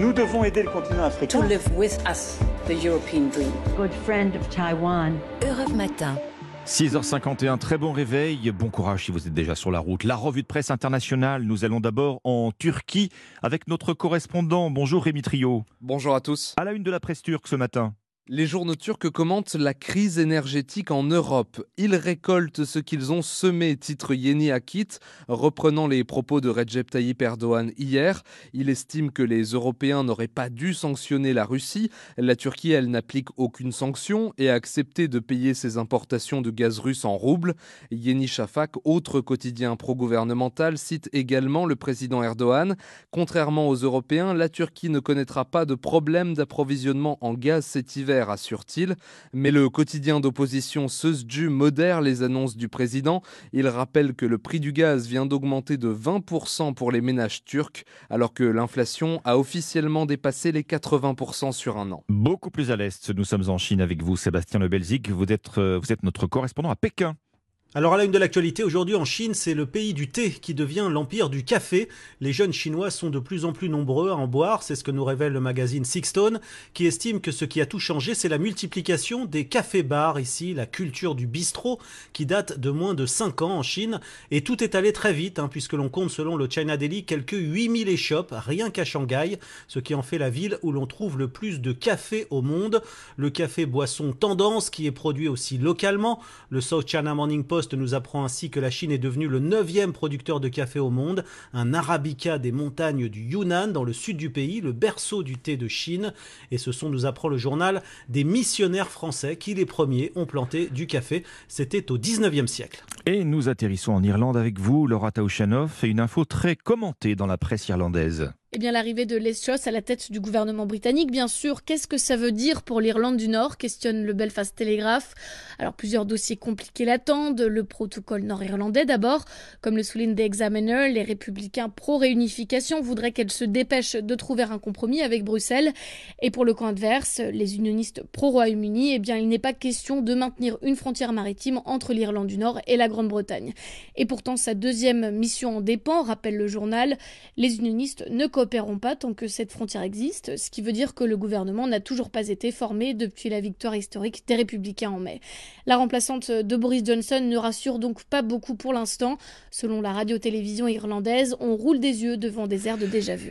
Nous devons aider le continent africain. To live with us, the European dream. Good friend of Taiwan. Europe Matin. 6h51, très bon réveil, bon courage si vous êtes déjà sur la route. La revue de presse internationale, nous allons d'abord en Turquie avec notre correspondant. Bonjour Rémi Trio. Bonjour à tous. À la une de la presse turque ce matin. Les journaux turcs commentent la crise énergétique en Europe. Ils récoltent ce qu'ils ont semé, titre Yeni Akit, reprenant les propos de Recep Tayyip Erdogan hier. Il estime que les Européens n'auraient pas dû sanctionner la Russie. La Turquie, elle, n'applique aucune sanction et a accepté de payer ses importations de gaz russe en roubles. Yeni Shafak, autre quotidien pro-gouvernemental, cite également le président Erdogan. Contrairement aux Européens, la Turquie ne connaîtra pas de problème d'approvisionnement en gaz cet hiver assure-t-il. Mais le quotidien d'opposition Sözcü modère les annonces du président. Il rappelle que le prix du gaz vient d'augmenter de 20% pour les ménages turcs, alors que l'inflation a officiellement dépassé les 80% sur un an. Beaucoup plus à l'est, nous sommes en Chine avec vous, Sébastien Le Belzic. Euh, vous êtes notre correspondant à Pékin. Alors à la une de l'actualité, aujourd'hui en Chine, c'est le pays du thé qui devient l'empire du café. Les jeunes Chinois sont de plus en plus nombreux à en boire, c'est ce que nous révèle le magazine Sixstone, qui estime que ce qui a tout changé, c'est la multiplication des cafés-bars ici, la culture du bistrot, qui date de moins de 5 ans en Chine. Et tout est allé très vite, hein, puisque l'on compte selon le China Daily quelques 8000 échoppes, rien qu'à Shanghai, ce qui en fait la ville où l'on trouve le plus de café au monde. Le café boisson tendance qui est produit aussi localement. Le South China Morning Post nous apprend ainsi que la Chine est devenue le neuvième producteur de café au monde, un arabica des montagnes du Yunnan dans le sud du pays, le berceau du thé de Chine. Et ce sont, nous apprend le journal, des missionnaires français qui les premiers ont planté du café. C'était au 19e siècle. Et nous atterrissons en Irlande avec vous, Laura Taouchanov, et une info très commentée dans la presse irlandaise. Eh bien, l'arrivée de Les Truss à la tête du gouvernement britannique, bien sûr, qu'est-ce que ça veut dire pour l'Irlande du Nord questionne le Belfast Telegraph. Alors, plusieurs dossiers compliqués l'attendent. Le protocole nord-irlandais d'abord. Comme le souligne The Examiner, les républicains pro-réunification voudraient qu'elle se dépêche de trouver un compromis avec Bruxelles. Et pour le camp adverse, les unionistes pro-Royaume-Uni, eh bien, il n'est pas question de maintenir une frontière maritime entre l'Irlande du Nord et la Grande-Bretagne. Et pourtant, sa deuxième mission en dépend, rappelle le journal. Les unionistes ne coopéreront pas tant que cette frontière existe, ce qui veut dire que le gouvernement n'a toujours pas été formé depuis la victoire historique des républicains en mai. La remplaçante de Boris Johnson ne rassure donc pas beaucoup pour l'instant. Selon la radio-télévision irlandaise, on roule des yeux devant des airs de déjà-vu.